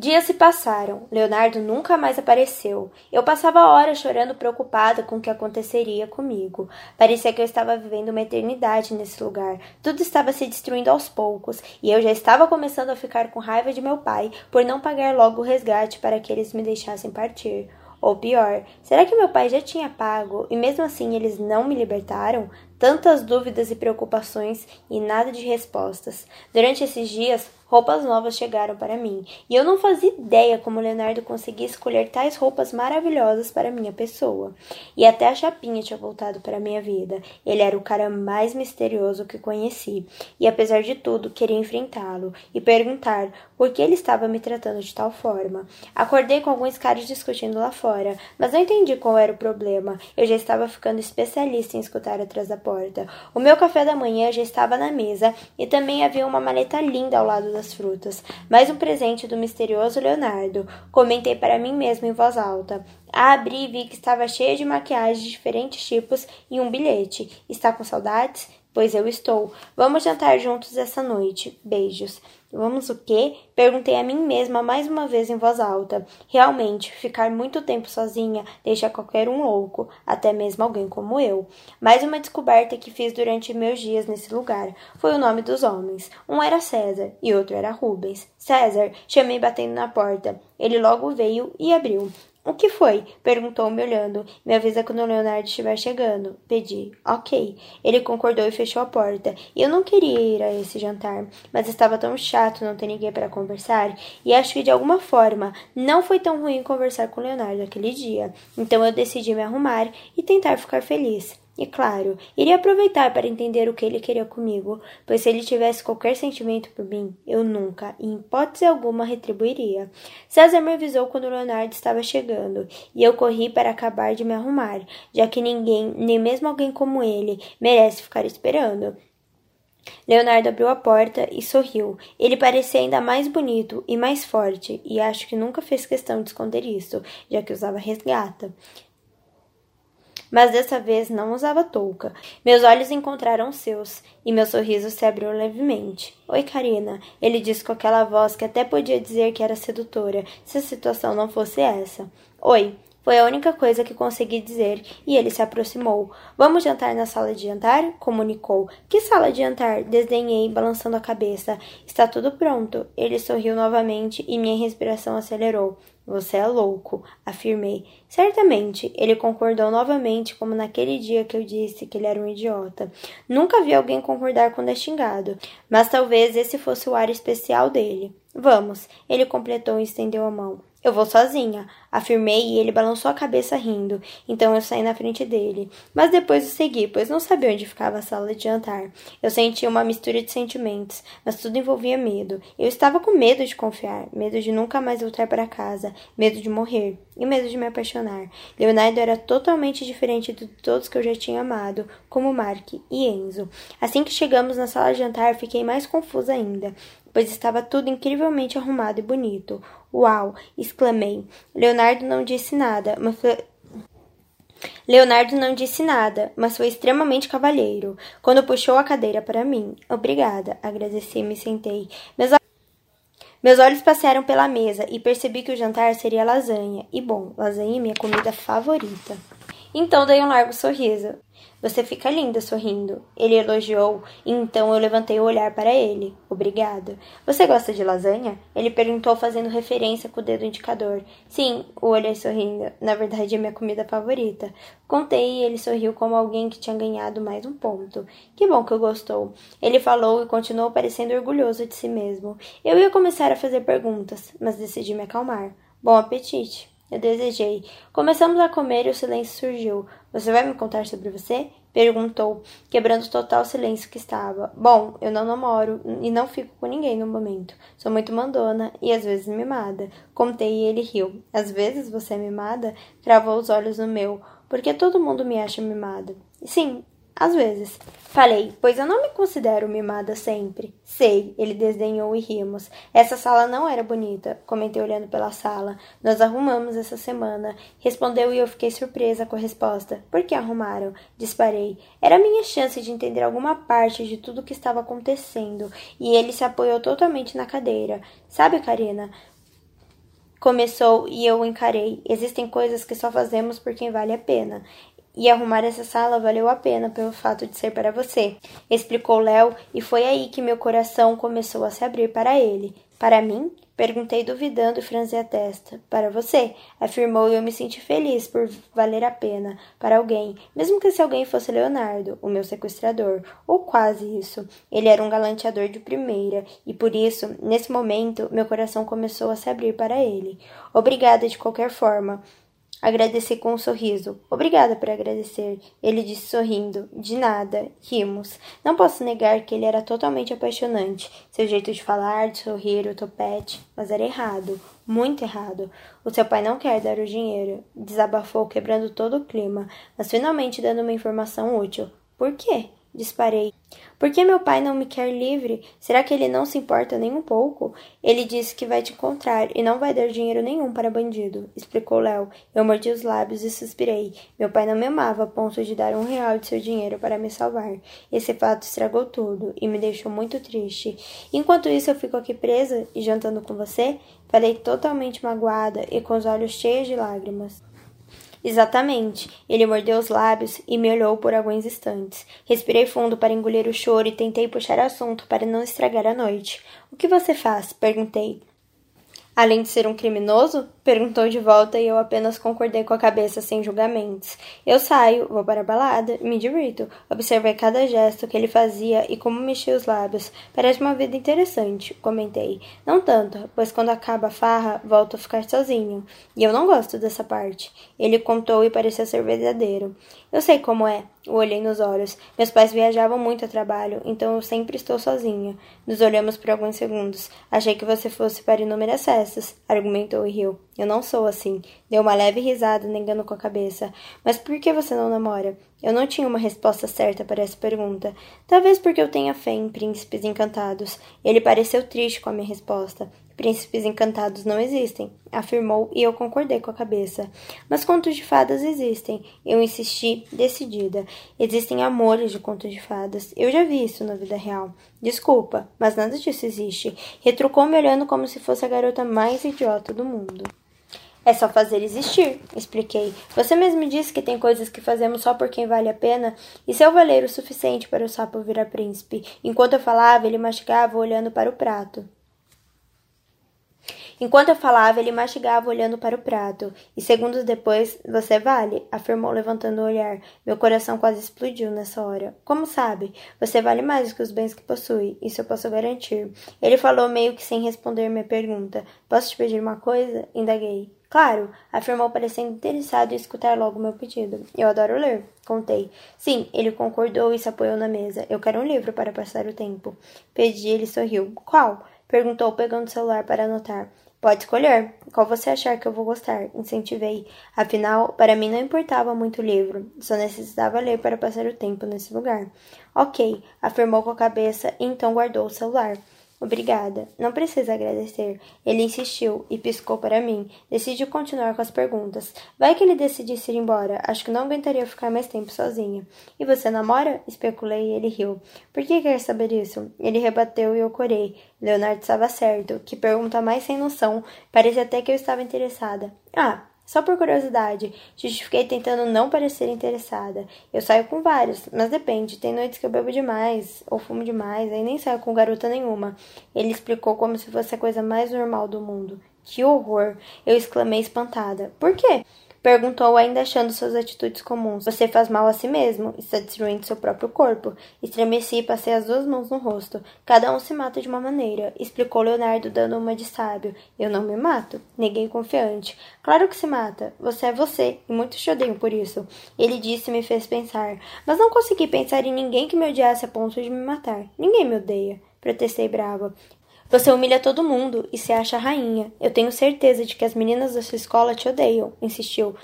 Dias se passaram. Leonardo nunca mais apareceu. Eu passava horas chorando preocupada com o que aconteceria comigo. Parecia que eu estava vivendo uma eternidade nesse lugar. Tudo estava se destruindo aos poucos, e eu já estava começando a ficar com raiva de meu pai por não pagar logo o resgate para que eles me deixassem partir. Ou pior, será que meu pai já tinha pago e mesmo assim eles não me libertaram? Tantas dúvidas e preocupações e nada de respostas. Durante esses dias, roupas novas chegaram para mim, e eu não fazia ideia como Leonardo conseguia escolher tais roupas maravilhosas para minha pessoa. E até a chapinha tinha voltado para minha vida. Ele era o cara mais misterioso que conheci, e apesar de tudo, queria enfrentá-lo e perguntar por que ele estava me tratando de tal forma. Acordei com alguns caras discutindo lá fora, mas não entendi qual era o problema. Eu já estava ficando especialista em escutar atrás da porta porta. O meu café da manhã já estava na mesa e também havia uma maleta linda ao lado das frutas. Mais um presente do misterioso Leonardo. Comentei para mim mesmo em voz alta. A abri e vi que estava cheia de maquiagem de diferentes tipos e um bilhete. Está com saudades? Pois eu estou. Vamos jantar juntos essa noite. Beijos. Vamos o quê? Perguntei a mim mesma mais uma vez em voz alta. Realmente, ficar muito tempo sozinha deixa qualquer um louco, até mesmo alguém como eu. Mais uma descoberta que fiz durante meus dias nesse lugar foi o nome dos homens. Um era César e outro era Rubens. César, chamei batendo na porta. Ele logo veio e abriu. O que foi? Perguntou, me olhando. Me avisa quando o Leonardo estiver chegando. Pedi. Ok. Ele concordou e fechou a porta. Eu não queria ir a esse jantar, mas estava tão chato não ter ninguém para conversar, e acho que de alguma forma não foi tão ruim conversar com o Leonardo aquele dia. Então eu decidi me arrumar e tentar ficar feliz. E claro, iria aproveitar para entender o que ele queria comigo, pois se ele tivesse qualquer sentimento por mim, eu nunca, em hipótese alguma, retribuiria. César me avisou quando Leonardo estava chegando, e eu corri para acabar de me arrumar, já que ninguém, nem mesmo alguém como ele, merece ficar esperando. Leonardo abriu a porta e sorriu. Ele parecia ainda mais bonito e mais forte, e acho que nunca fez questão de esconder isso, já que usava resgata mas dessa vez não usava touca. Meus olhos encontraram os seus e meu sorriso se abriu levemente. Oi, Karina, ele disse com aquela voz que até podia dizer que era sedutora, se a situação não fosse essa. Oi, foi a única coisa que consegui dizer e ele se aproximou. Vamos jantar na sala de jantar? comunicou. Que sala de jantar? Desdenhei, balançando a cabeça. Está tudo pronto. Ele sorriu novamente e minha respiração acelerou. Você é louco, afirmei. Certamente, ele concordou novamente, como naquele dia que eu disse que ele era um idiota. Nunca vi alguém concordar quando é xingado, mas talvez esse fosse o ar especial dele. Vamos, ele completou e estendeu a mão. Eu vou sozinha, afirmei e ele balançou a cabeça rindo. Então eu saí na frente dele. Mas depois o segui, pois não sabia onde ficava a sala de jantar. Eu sentia uma mistura de sentimentos, mas tudo envolvia medo. Eu estava com medo de confiar, medo de nunca mais voltar para casa, medo de morrer e medo de me apaixonar. Leonardo era totalmente diferente de todos que eu já tinha amado, como Mark e Enzo. Assim que chegamos na sala de jantar, fiquei mais confusa ainda pois estava tudo incrivelmente arrumado e bonito. Uau! exclamei. Leonardo não disse nada, mas foi... Leonardo não disse nada, mas foi extremamente cavalheiro. Quando puxou a cadeira para mim. Obrigada, agradeci e me sentei. Meus meus olhos passaram pela mesa e percebi que o jantar seria lasanha. E bom, lasanha é minha comida favorita. Então dei um largo sorriso. Você fica linda sorrindo. Ele elogiou, então eu levantei o olhar para ele. Obrigada. Você gosta de lasanha? Ele perguntou, fazendo referência com o dedo indicador. Sim, o olhei sorrindo. Na verdade, é minha comida favorita. Contei e ele sorriu como alguém que tinha ganhado mais um ponto. Que bom que gostou. Ele falou e continuou parecendo orgulhoso de si mesmo. Eu ia começar a fazer perguntas, mas decidi me acalmar. Bom apetite. Eu desejei. Começamos a comer e o silêncio surgiu. Você vai me contar sobre você? Perguntou, quebrando o total silêncio que estava. Bom, eu não namoro e não fico com ninguém no momento. Sou muito mandona e às vezes mimada. Contei e ele riu. Às vezes você é mimada? Travou os olhos no meu. Porque todo mundo me acha mimada. Sim, às vezes. Falei, pois eu não me considero mimada sempre. Sei, ele desdenhou e rimos. Essa sala não era bonita, comentei olhando pela sala. Nós arrumamos essa semana. Respondeu e eu fiquei surpresa com a resposta. Por que arrumaram? Disparei. Era minha chance de entender alguma parte de tudo o que estava acontecendo. E ele se apoiou totalmente na cadeira. Sabe, Karina, Começou e eu encarei. Existem coisas que só fazemos por quem vale a pena. E arrumar essa sala valeu a pena pelo fato de ser para você, explicou Léo, e foi aí que meu coração começou a se abrir para ele. Para mim? Perguntei duvidando e franzi a testa. Para você, afirmou e eu me senti feliz por valer a pena para alguém, mesmo que esse alguém fosse Leonardo, o meu sequestrador, ou quase isso. Ele era um galanteador de primeira, e por isso, nesse momento, meu coração começou a se abrir para ele. Obrigada de qualquer forma. Agradeci com um sorriso. Obrigada por agradecer. Ele disse sorrindo. De nada. Rimos. Não posso negar que ele era totalmente apaixonante. Seu jeito de falar, de sorrir, o topete. Mas era errado. Muito errado. O seu pai não quer dar o dinheiro. Desabafou, quebrando todo o clima, mas finalmente dando uma informação útil. Por quê? Disparei. Por que meu pai não me quer livre? Será que ele não se importa nem um pouco? Ele disse que vai te encontrar e não vai dar dinheiro nenhum para bandido, explicou Léo. Eu mordi os lábios e suspirei. Meu pai não me amava a ponto de dar um real de seu dinheiro para me salvar. Esse fato estragou tudo e me deixou muito triste. Enquanto isso, eu fico aqui presa e jantando com você? Falei totalmente magoada e com os olhos cheios de lágrimas. Exatamente. Ele mordeu os lábios e me olhou por alguns instantes. Respirei fundo para engolir o choro e tentei puxar assunto para não estragar a noite. O que você faz? perguntei. Além de ser um criminoso? Perguntou de volta e eu apenas concordei com a cabeça sem julgamentos. Eu saio, vou para a balada, me divirto. Observei cada gesto que ele fazia e como mexia os lábios. Parece uma vida interessante, comentei. Não tanto, pois quando acaba a farra, volto a ficar sozinho. E eu não gosto dessa parte. Ele contou e parecia ser verdadeiro. Eu sei como é. O olhei nos olhos. Meus pais viajavam muito a trabalho, então eu sempre estou sozinha. Nos olhamos por alguns segundos. Achei que você fosse para inúmeras festas, argumentou e riu. Eu não sou assim. Deu uma leve risada, negando com a cabeça. Mas por que você não namora? Eu não tinha uma resposta certa para essa pergunta. Talvez porque eu tenha fé em príncipes encantados. Ele pareceu triste com a minha resposta. Príncipes encantados não existem, afirmou e eu concordei com a cabeça. Mas contos de fadas existem. Eu insisti, decidida. Existem amores de contos de fadas. Eu já vi isso na vida real. Desculpa, mas nada disso existe. Retrucou me olhando como se fosse a garota mais idiota do mundo. É só fazer existir, expliquei. Você mesmo disse que tem coisas que fazemos só por quem vale a pena, e se eu valer o suficiente para o sapo virar príncipe? Enquanto eu falava, ele mastigava olhando para o prato. Enquanto eu falava, ele mastigava olhando para o prato. E segundos depois, você vale, afirmou levantando o olhar. Meu coração quase explodiu nessa hora. Como sabe? Você vale mais que os bens que possui, isso eu posso garantir. Ele falou meio que sem responder minha pergunta. Posso te pedir uma coisa? Indaguei. Claro, afirmou parecendo interessado em escutar logo meu pedido. Eu adoro ler, contei. Sim, ele concordou e se apoiou na mesa. Eu quero um livro para passar o tempo. Pedi ele sorriu. Qual? Perguntou, pegando o celular para anotar. Pode escolher. Qual você achar que eu vou gostar? Incentivei. Afinal, para mim não importava muito o livro. Só necessitava ler para passar o tempo nesse lugar. Ok, afirmou com a cabeça e então guardou o celular. Obrigada. Não precisa agradecer. Ele insistiu e piscou para mim. Decidi continuar com as perguntas. Vai que ele decidisse ir embora. Acho que não aguentaria ficar mais tempo sozinha. E você namora? Especulei e ele riu. Por que quer saber isso? Ele rebateu e eu corei. Leonardo estava certo. Que pergunta mais sem noção. Parecia até que eu estava interessada. Ah, só por curiosidade, justifiquei tentando não parecer interessada. Eu saio com vários, mas depende. Tem noites que eu bebo demais ou fumo demais, aí nem saio com garota nenhuma. Ele explicou como se fosse a coisa mais normal do mundo. Que horror! Eu exclamei espantada. Por quê? Perguntou, ainda achando suas atitudes comuns. Você faz mal a si mesmo, está destruindo seu próprio corpo. Estremeci e passei as duas mãos no rosto. Cada um se mata de uma maneira, explicou Leonardo, dando uma de sábio. Eu não me mato, neguei confiante. Claro que se mata. Você é você, e muitos te odeiam por isso. Ele disse e me fez pensar. Mas não consegui pensar em ninguém que me odiasse a ponto de me matar. Ninguém me odeia. Protestei brava. Você humilha todo mundo e se acha rainha. Eu tenho certeza de que as meninas da sua escola te odeiam, insistiu.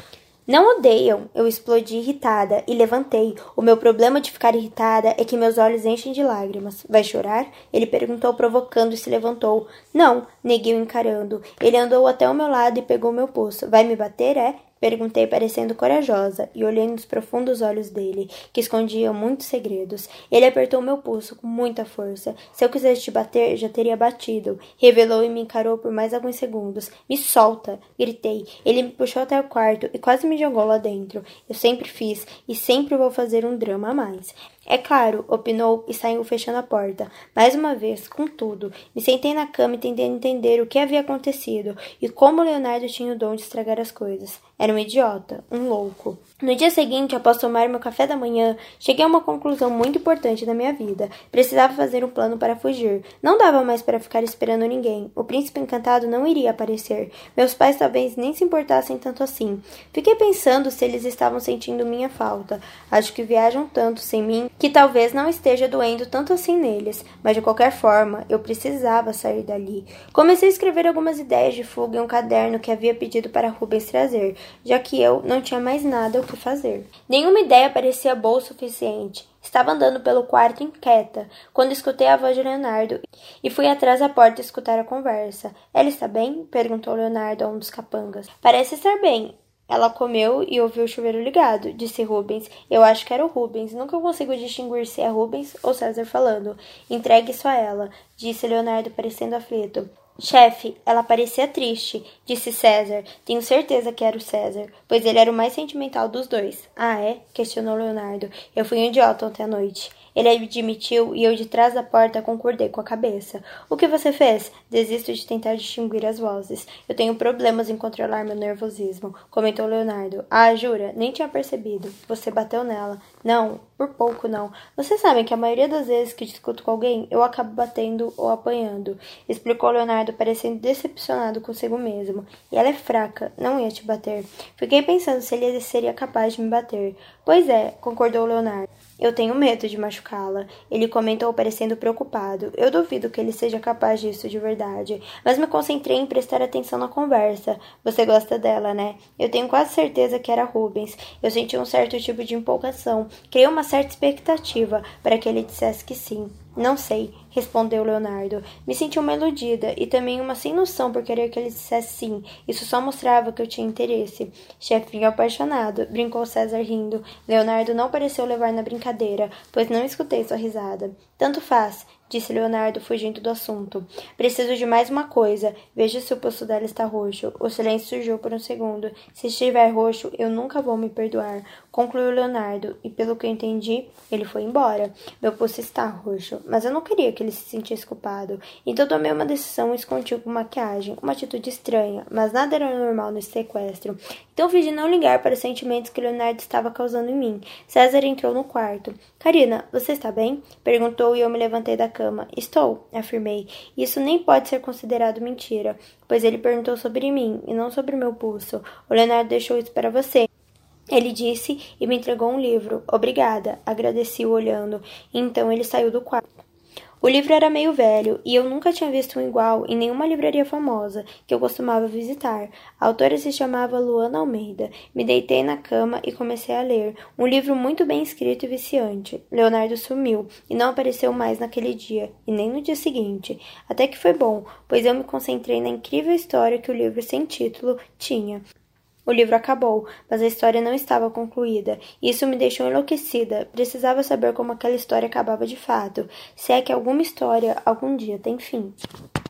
Não odeiam, eu explodi irritada e levantei. O meu problema de ficar irritada é que meus olhos enchem de lágrimas. Vai chorar? Ele perguntou, provocando e se levantou. Não, neguei encarando. Ele andou até o meu lado e pegou meu pulso. Vai me bater, é? Perguntei, parecendo corajosa, e olhei nos profundos olhos dele, que escondiam muitos segredos. Ele apertou meu pulso com muita força. Se eu quisesse te bater, já teria batido. Revelou e me encarou por mais alguns segundos. Me solta! Gritei. Ele me puxou até o quarto e quase me jogou lá dentro. Eu sempre fiz e sempre vou fazer um drama a mais. É claro, opinou e saiu fechando a porta. Mais uma vez, contudo, me sentei na cama e tentei entender o que havia acontecido e como Leonardo tinha o dom de estragar as coisas. Era um idiota, um louco. No dia seguinte, após tomar meu café da manhã, cheguei a uma conclusão muito importante da minha vida. Precisava fazer um plano para fugir. Não dava mais para ficar esperando ninguém. O príncipe encantado não iria aparecer. Meus pais talvez nem se importassem tanto assim. Fiquei pensando se eles estavam sentindo minha falta. Acho que viajam tanto sem mim que talvez não esteja doendo tanto assim neles, mas de qualquer forma, eu precisava sair dali. Comecei a escrever algumas ideias de fuga em um caderno que havia pedido para Rubens trazer, já que eu não tinha mais nada o que fazer. Nenhuma ideia parecia boa o suficiente. Estava andando pelo quarto inquieta, quando escutei a voz de Leonardo e fui atrás da porta escutar a conversa. Ela está bem? perguntou Leonardo a um dos capangas. Parece estar bem. Ela comeu e ouviu o chuveiro ligado, disse Rubens. Eu acho que era o Rubens. Nunca consigo distinguir se é Rubens ou César falando. Entregue isso a ela, disse Leonardo, parecendo aflito. Chefe, ela parecia triste, disse César. Tenho certeza que era o César, pois ele era o mais sentimental dos dois. Ah, é? questionou Leonardo. Eu fui um idiota ontem à noite. Ele admitiu e eu de trás da porta concordei com a cabeça. O que você fez? Desisto de tentar distinguir as vozes. Eu tenho problemas em controlar meu nervosismo, comentou Leonardo. Ah, jura? Nem tinha percebido. Você bateu nela. Não, por pouco não. Vocês sabem que a maioria das vezes que discuto com alguém, eu acabo batendo ou apanhando, explicou Leonardo, parecendo decepcionado consigo mesmo. E ela é fraca, não ia te bater. Fiquei pensando se ele seria capaz de me bater. Pois é, concordou Leonardo. Eu tenho medo de machucá-la. Ele comentou parecendo preocupado. Eu duvido que ele seja capaz disso de verdade, mas me concentrei em prestar atenção na conversa. Você gosta dela, né? Eu tenho quase certeza que era Rubens. Eu senti um certo tipo de empolgação. Criei uma certa expectativa para que ele dissesse que sim. Não sei, respondeu Leonardo. Me senti uma iludida e também uma sem noção por querer que ele dissesse sim. Isso só mostrava que eu tinha interesse. Chefinho apaixonado, brincou César rindo. Leonardo não pareceu levar na brincadeira, pois não escutei sua risada. Tanto faz disse Leonardo, fugindo do assunto. Preciso de mais uma coisa. Veja se o pulso dela está roxo. O silêncio surgiu por um segundo. Se estiver roxo, eu nunca vou me perdoar. Concluiu Leonardo, e pelo que eu entendi, ele foi embora. Meu pulso está roxo, mas eu não queria que ele se sentisse culpado. Então tomei uma decisão e escondi com maquiagem, uma atitude estranha, mas nada era normal nesse sequestro. Então fingi não ligar para os sentimentos que Leonardo estava causando em mim. César entrou no quarto. Karina, você está bem? Perguntou e eu me levantei da cama. Estou, afirmei. Isso nem pode ser considerado mentira, pois ele perguntou sobre mim e não sobre meu pulso. O Leonardo deixou isso para você. Ele disse e me entregou um livro. Obrigada, agradeci-o olhando. Então ele saiu do quarto. O livro era meio velho e eu nunca tinha visto um igual em nenhuma livraria famosa que eu costumava visitar. A autora se chamava Luana Almeida. Me deitei na cama e comecei a ler. Um livro muito bem escrito e viciante. Leonardo sumiu e não apareceu mais naquele dia e nem no dia seguinte. Até que foi bom, pois eu me concentrei na incrível história que o livro sem título tinha. O livro acabou, mas a história não estava concluída. Isso me deixou enlouquecida. Precisava saber como aquela história acabava de fato, se é que alguma história algum dia tem fim.